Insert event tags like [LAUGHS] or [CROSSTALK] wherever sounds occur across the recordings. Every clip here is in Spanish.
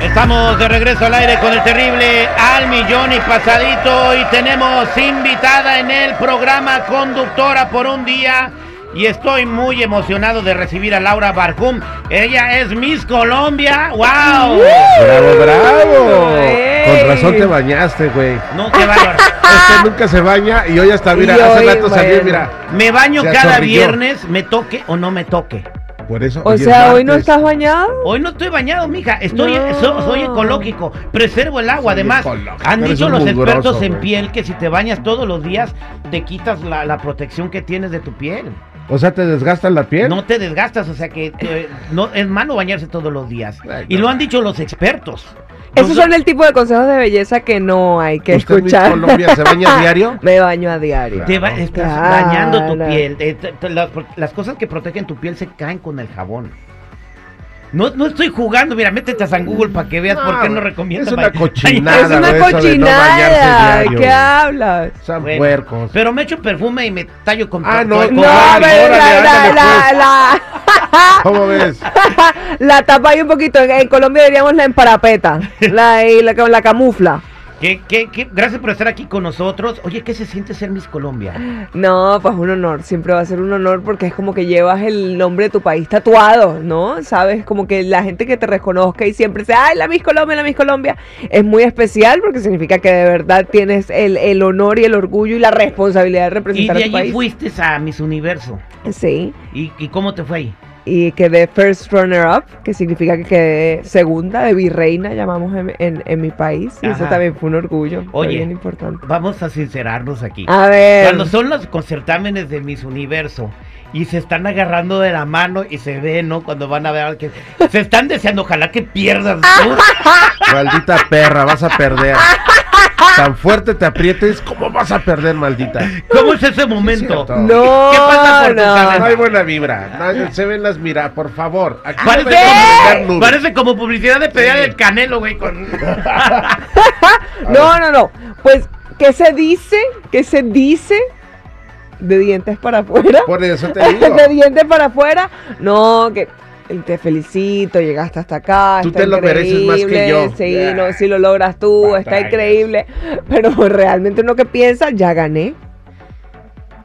Estamos de regreso al aire con el terrible al millón y pasadito y tenemos invitada en el programa conductora por un día y estoy muy emocionado de recibir a Laura Barcum. Ella es Miss Colombia. ¡Wow! ¡Bravo, bravo! ¡Ey! Con razón te bañaste, güey. No, qué bárbaro. [LAUGHS] Este nunca se baña y hoy hasta, mira, Y hace hoy, rato salió, bueno. mira. Me baño cada viernes, me toque o no me toque. Por eso. O sea, hoy no estás bañado. Hoy no estoy bañado, mija. Estoy, No. so- soy ecológico. Preservo el agua. Soy Además, han Eres dicho los mugroso, expertos en piel que si te bañas todos los días, te quitas la, la protección que tienes de tu piel. O sea, ¿te desgasta la piel? No te desgastas, o sea que eh, no es malo bañarse todos los días. Ay, Y no. lo han dicho los expertos. Esos son el tipo de consejos de belleza que no hay que ¿Usted, escuchar. Colombia, se baña a [LAUGHS] diario? Me baño a diario. Te va- estás Claro. dañando tu piel. Eh, las cosas que protegen tu piel se caen con el jabón. No, no estoy jugando, mira, métete a San Google para que veas por qué no recomiendo. Es una cochinada. es una no cochinada. ¿Qué hablas? Son Bueno, puercos. Pero me echo perfume y me tallo con Ah, no, con- No, órale, la, la, ándale, la, pues. la, ¿Cómo ves? [LAUGHS] la tapa ahí un poquito. En, en Colombia diríamos la emparapeta. La, y la, la camufla. ¿Qué- qué- qué? Gracias por estar aquí con nosotros. Oye, ¿qué se siente ser Miss Colombia? No, pues un honor, siempre va a ser un honor porque es como que llevas el nombre de tu país tatuado, ¿no? Sabes, como que la gente que te reconozca y siempre sea, ay, la Miss Colombia, la Miss Colombia, es muy especial porque significa que de verdad tienes el, el honor y el orgullo y la responsabilidad de Y representar de a tu allí país. fuiste a Miss Universo. Sí, ¿Y, y cómo te fue ahí? Y quedé first runner up, que significa que quedé segunda de virreina, llamamos en, en- en mi país, y eso también fue un orgullo, Oye. bien importante. Vamos a sincerarnos aquí. A ver, Cuando son los concertámenes de Miss Universo y se están agarrando de la mano y se ve, ¿no? Cuando van a ver que se están deseando, ojalá que pierdas tú. [LAUGHS] Maldita perra, vas a perder. Tan fuerte te aprietes, ¿cómo vas a perder, maldita? ¿Cómo es ese momento? no, ¿Qué pasa por tu no. No hay buena vibra. No, se ven las mira, por favor. Aquí Parece, como publicidad de pedal Sí. del canelo, güey. Con... [LAUGHS] No, no, no. Pues, ¿qué se dice? ¿Qué se dice? De dientes para afuera. Por eso te digo. [LAUGHS] de dientes para afuera. No, que te felicito, llegaste hasta acá. Tú está te lo mereces más que increíble, yo. Sí, Ya. no, si lo logras tú, está increíble. Pero realmente uno que piensa, ya gané.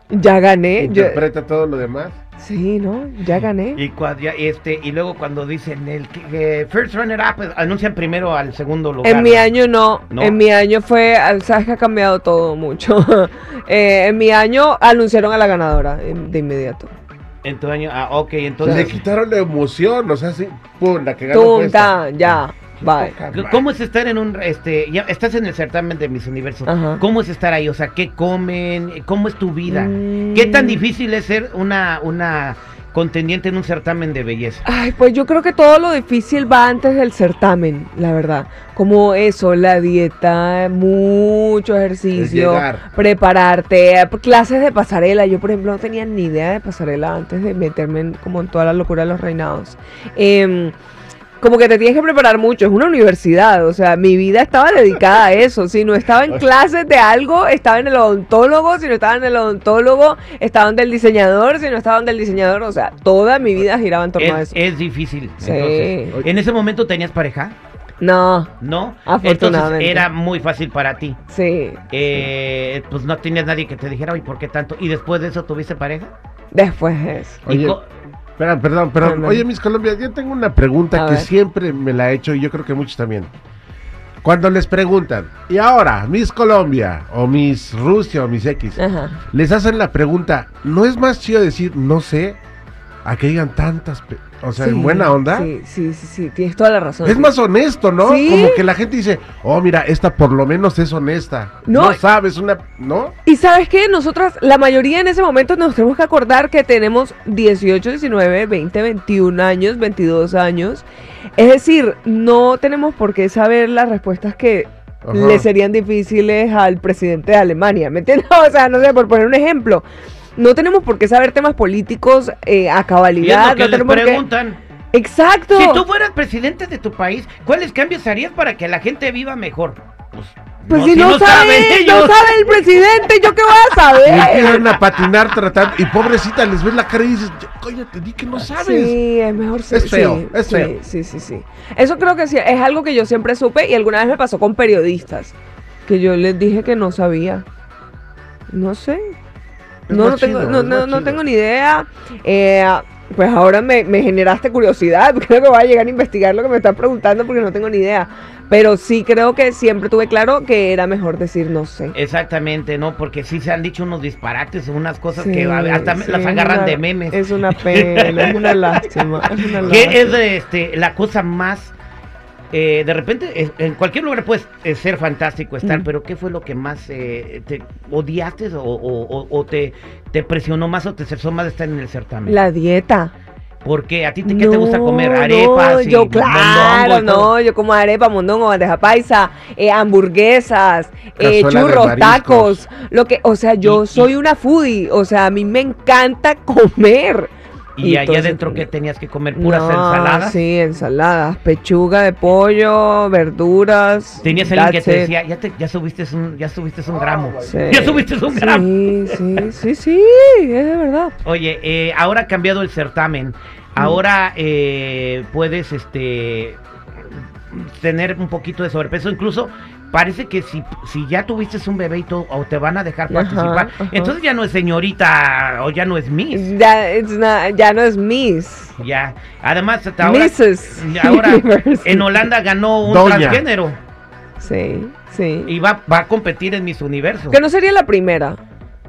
Ya gané. yo- Interpreta todo lo demás. sí, ¿no? Ya gané. Y, cua- ya, este, y luego cuando dicen el que, que first runner up, pues, anuncian primero al segundo lugar. En mi año no. No. En mi año fue, al- sabes que ha cambiado todo mucho. [LAUGHS] Eh, en mi año anunciaron a la ganadora eh, de inmediato. En tu año, ah, ok, le entonces. quitaron la emoción, o sea, sí, pum, la que ganó fue Tum, esta. tan, ya, bye. ¿Cómo es estar en un, este, ya estás en el certamen de Miss Universo? Ajá. ¿Cómo es estar ahí? O sea, ¿qué comen? ¿Cómo es tu vida? Mm. ¿Qué tan difícil es ser una, una contendiente en un certamen de belleza? Ay, pues yo creo que todo lo difícil va antes del certamen, la verdad. Como eso, la dieta, mucho ejercicio, prepararte, eh, clases de pasarela. Yo, por ejemplo, no tenía ni idea de pasarela antes de meterme en, como en toda la locura de los reinados. Em, como que te tienes que preparar mucho, es una universidad, o sea, mi vida estaba dedicada a eso, si no estaba en clases de algo, estaba en el odontólogo, si no estaba en el odontólogo, estaba donde el diseñador, si no estaba donde el diseñador, o sea, toda mi vida giraba en torno a Es, eso. es difícil. Sí. Entonces, ¿En ese momento tenías pareja? No, ¿No? Afortunadamente. Entonces era muy fácil para ti. sí, Eh, pues no tenías nadie que te dijera, ¿y por qué tanto? ¿Y después de eso tuviste pareja? después es. Y Oye, perdón, perdón. Oye, Miss Colombia, yo tengo una pregunta A que ver. siempre me la he hecho y yo creo que muchos también. Cuando les preguntan, y ahora, Miss Colombia, o Miss Rusia, o Miss X, Ajá. les hacen la pregunta, ¿no es más chido decir no sé? A que digan tantas. pe- O sea, Sí, en buena onda. Sí, sí, sí, sí, tienes toda la razón. Es más honesto, ¿no? Sí. Como que la gente dice, oh, mira, esta por lo menos es honesta. No. No, sabes, una, ¿no? Y sabes qué, nosotras, la mayoría en ese momento nos tenemos que acordar que tenemos 18, 19, 20, 21 años, 22 años. Es decir, no tenemos por qué saber las respuestas que Ajá. le serían difíciles al presidente de Alemania. ¿Me entiendes? [LAUGHS] O sea, no sé, por poner un ejemplo. No tenemos por qué saber temas políticos eh, a Y cabalidad. que no les tenemos por qué- preguntan. Exacto. Si tú fueras presidente de tu país, ¿cuáles cambios harías para que la gente viva mejor? Pues, Pues si no, sabe, saben no sabe el presidente, ¿yo qué voy a Y saber? empiezan a patinar tratando. Y pobrecita, les ves la cara y dices, coño, te di que no sabes. Sí, es mejor sí, Es feo, sí, es sí, feo. Sí, sí, sí. Eso creo que sí, es algo que yo siempre supe y alguna vez me pasó con periodistas, que yo les dije que no sabía. No sé. No, no tengo, chido, no, no, no tengo ni idea. Eh, pues ahora me, me generaste curiosidad. [LAUGHS] Creo que voy a llegar a investigar lo que me estás preguntando porque no tengo ni idea. Pero sí creo que siempre tuve claro que era mejor decir no sé. Exactamente, ¿no? Porque sí se han dicho unos disparates, unas cosas Sí, que a- hasta sí, las es agarran una- de memes. Es una [LAUGHS] pena, es una lástima. Es una lástima. ¿Qué es este, la cosa más... eh, de repente, en cualquier lugar puedes eh, ser fantástico, estar, pero ¿qué fue lo que más eh, te odiaste o, o- o- o te, te presionó más o te estresó más de estar en el certamen? La dieta. ¿Por qué? ¿A ti te, qué te gusta comer? no, ¿Arepas? y yo claro, y no, yo como arepa, mondongo, bandeja paisa, eh, hamburguesas, eh, churros, tacos, lo que, o sea, yo Y- y- soy una foodie, o sea, a mí me encanta [LAUGHS] comer. Y, allá adentro, ¿qué tenías que comer? ¿Puras no, ensaladas? Sí, ensaladas, pechuga de pollo, verduras. Tenías alguien que te decía, ya, te, ya subiste un, ya subiste un gramo. Sí. [LAUGHS] Ya subiste un gramo. Sí, sí, sí, sí, es de verdad. Oye, eh, ahora ha cambiado el certamen. Ahora eh, puedes este tener un poquito de sobrepeso. Incluso parece que si, si ya tuviste un bebé y todo, o te van a dejar participar. ajá. Entonces ya no es señorita o ya no es Miss. Ya, it's not- ya no es Miss. Ya. Además, hasta ahora, Mrs. ahora [LAUGHS] en Holanda ganó un Doña. transgénero Sí, sí. y va, va a competir en Miss Universo. Que no sería la primera.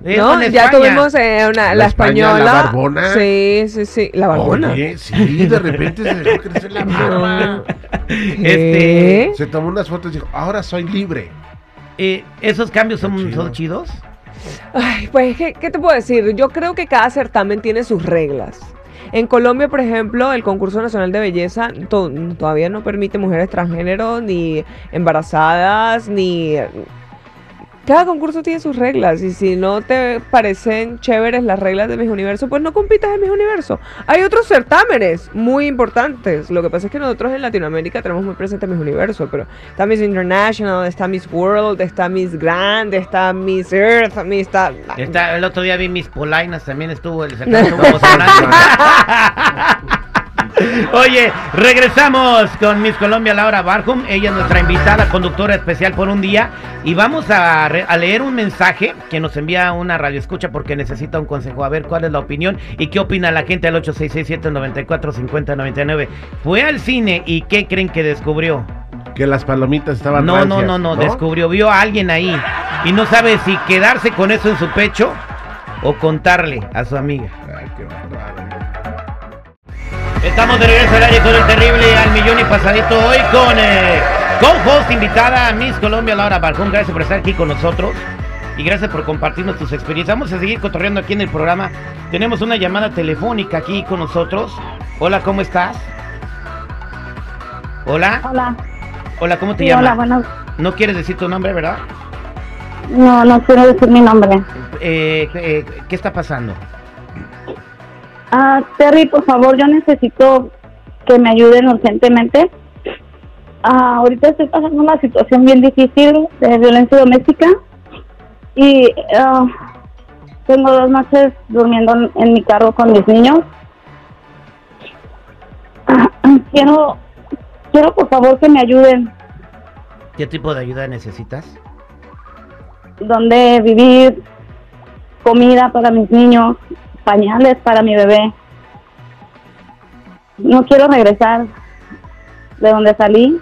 Eh, ¿no? Ya tuvimos eh, una, la, La España, española. la barbona. Sí, sí, sí. La barbona. Oye, sí, de repente se dejó crecer la barba. [LAUGHS] Este. Se tomó unas fotos y dijo, ahora soy libre. eh, ¿Esos cambios son, Está chido. son chidos? Ay, pues, ¿qué, ¿qué te puedo decir? Yo creo que cada certamen tiene sus reglas. En Colombia, por ejemplo, el concurso nacional de belleza to- todavía no permite mujeres transgénero, ni embarazadas, ni... Cada concurso tiene sus reglas y si no te parecen chéveres las reglas de Miss Universo, pues no compitas en Miss Universo. Hay otros certámenes muy importantes. Lo que pasa es que nosotros en Latinoamérica tenemos muy presente Miss Universo, pero está Miss International, está Miss World, está Miss Grand, está Miss Earth, Miss... Está, Está- el otro día vi mis polainas, también estuvo el [LAUGHS] certamen. [LAUGHS] Oye, regresamos con Miss Colombia Laura Barham. Ella es nuestra invitada, conductora especial por un día. Y vamos a, re- a leer un mensaje que nos envía una radio escucha porque necesita un consejo. A ver cuál es la opinión y qué opina la gente al 866-794-5099. Fue al cine y ¿qué creen que descubrió? Que las palomitas estaban No, no, rancias, no, no, descubrió, vio a alguien ahí y no sabe si quedarse con eso en su pecho o contarle a su amiga. Ay, qué bárbaro. Estamos de regreso al aire con el terrible al millón y pasadito hoy con eh, con host invitada Miss Colombia Laura Barjón. Gracias por estar aquí con nosotros y gracias por compartirnos tus experiencias. Vamos a seguir cotorreando aquí en el programa. Tenemos una llamada telefónica aquí con nosotros. Hola, ¿cómo estás? Hola, Hola. hola, ¿cómo te Sí, llamas? hola, buenas. No quieres decir tu nombre, ¿verdad? No, no quiero decir mi nombre. Eh, eh, ¿Qué está pasando? Ah, Terry, por favor, yo necesito que me ayuden urgentemente. Ah, ahorita estoy pasando una situación bien difícil de violencia doméstica y ah, tengo dos noches durmiendo en, en mi carro con mis niños. Ah, [CLEARS THROAT] quiero, quiero por favor que me ayuden ¿Qué tipo de ayuda necesitas? donde vivir, comida para mis niños, pañales para mi bebé. No quiero regresar de donde salí.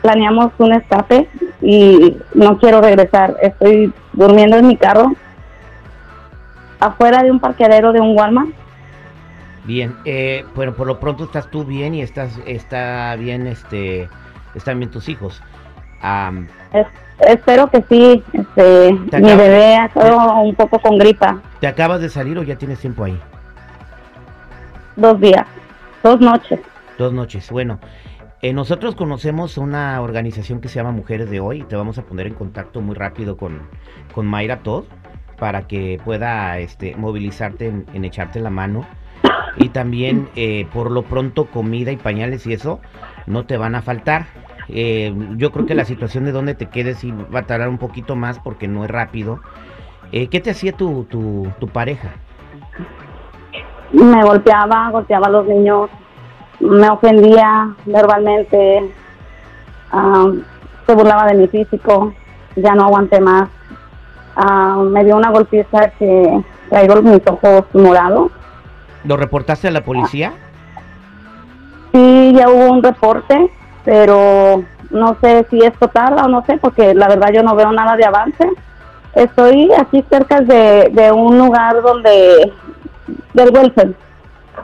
Planeamos un escape y no quiero regresar. Estoy durmiendo en mi carro afuera de un parqueadero de un Walmart. Bien, eh, bueno, por lo pronto estás tú bien y estás, está bien, este, están bien tus hijos. Es- espero que sí. Este, Te mi bebé ha estado un poco con gripa. ¿Te acabas de salir o ya tienes tiempo ahí? Dos días, dos noches. Dos noches. Bueno, eh, nosotros conocemos una organización que se llama Mujeres de Hoy. Te vamos a poner en contacto muy rápido con, con Mayra Todd para que pueda este, movilizarte en, en echarte la mano. Y también, eh, por lo pronto, comida y pañales y eso no te van a faltar. Eh, yo creo que la situación de donde te quedes sí va a tardar un poquito más porque no es rápido. Eh, ¿Qué te hacía tu, tu, tu pareja? Me golpeaba, golpeaba a los niños, me ofendía verbalmente, ah, se burlaba de mi físico, ya no aguanté más. Ah, me dio una golpiza que traigo mis ojos morados. ¿Lo reportaste a la policía? Sí, ya hubo un reporte, pero no sé si es total o no sé, porque la verdad yo no veo nada de avance. Estoy aquí cerca de, de un lugar donde, del welfare,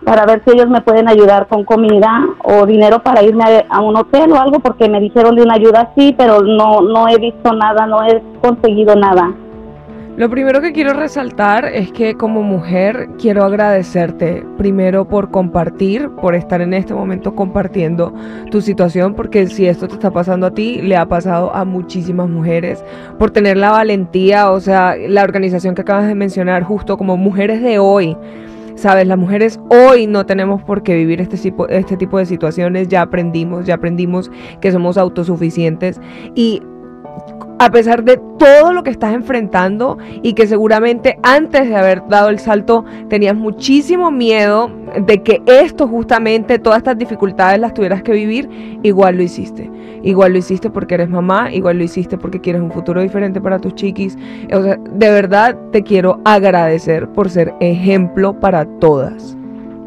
para ver si ellos me pueden ayudar con comida o dinero para irme a, a un hotel o algo, porque me dijeron de una ayuda así, pero no, no he visto nada, no he conseguido nada. Lo primero que quiero resaltar es que como mujer quiero agradecerte primero por compartir, por estar en este momento compartiendo tu situación, porque si esto te está pasando a ti, le ha pasado a muchísimas mujeres, por tener la valentía, o sea, la organización que acabas de mencionar, justo como mujeres de hoy. Sabes, las mujeres hoy no tenemos por qué vivir este tipo, este tipo de situaciones, ya aprendimos, ya aprendimos que somos autosuficientes y a pesar de todo lo que estás enfrentando y que seguramente antes de haber dado el salto tenías muchísimo miedo de que esto justamente, todas estas dificultades las tuvieras que vivir, igual lo hiciste. Igual lo hiciste porque eres mamá, igual lo hiciste porque quieres un futuro diferente para tus chiquis. De verdad te quiero agradecer por ser ejemplo para todas.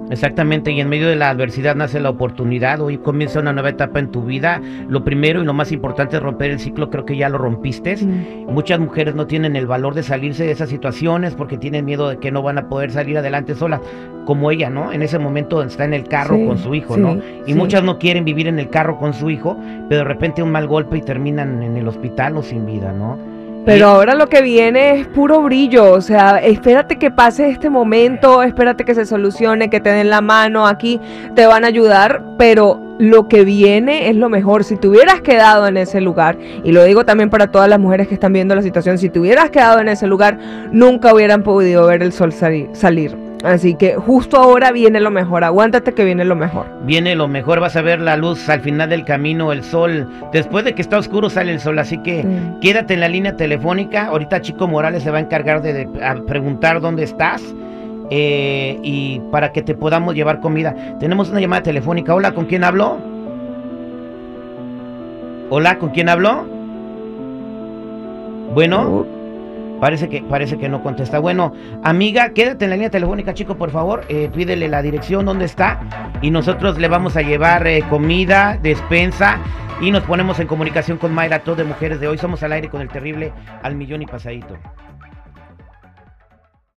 Exactamente, y en medio de la adversidad nace la oportunidad, hoy comienza una nueva etapa en tu vida, lo primero y lo más importante es romper el ciclo, creo que ya lo rompiste, Mm. muchas mujeres no tienen el valor de salirse de esas situaciones porque tienen miedo de que no van a poder salir adelante solas, como ella, ¿no? En ese momento está en el carro Sí, con su hijo, sí, ¿no? Y sí. muchas no quieren vivir en el carro con su hijo, pero de repente un mal golpe y terminan en el hospital o sin vida, ¿no? Pero ahora lo que viene es puro brillo, o sea, espérate que pase este momento, espérate que se solucione, que te den la mano aquí, te van a ayudar, pero lo que viene es lo mejor. Si te hubieras quedado en ese lugar, y lo digo también para todas las mujeres que están viendo la situación, si te hubieras quedado en ese lugar, nunca hubieran podido ver el sol sali- salir. Así que justo ahora viene lo mejor, aguántate que viene lo mejor. Viene lo mejor, vas a ver la luz al final del camino, el sol. Después de que está oscuro sale el sol, así que Sí. quédate en la línea telefónica. Ahorita Chico Morales se va a encargar de, de- a preguntar dónde estás eh, y para que te podamos llevar comida. Tenemos una llamada telefónica. Hola, ¿con quién hablo? Hola, ¿con quién hablo? Bueno. Parece que, parece que no contesta. Bueno, amiga, quédate en la línea telefónica, chico, por favor. Eh, pídele la dirección donde está y nosotros le vamos a llevar eh, comida, despensa y nos ponemos en comunicación con Mayra, todo de mujeres de hoy. Somos al aire con el terrible al millón y pasadito.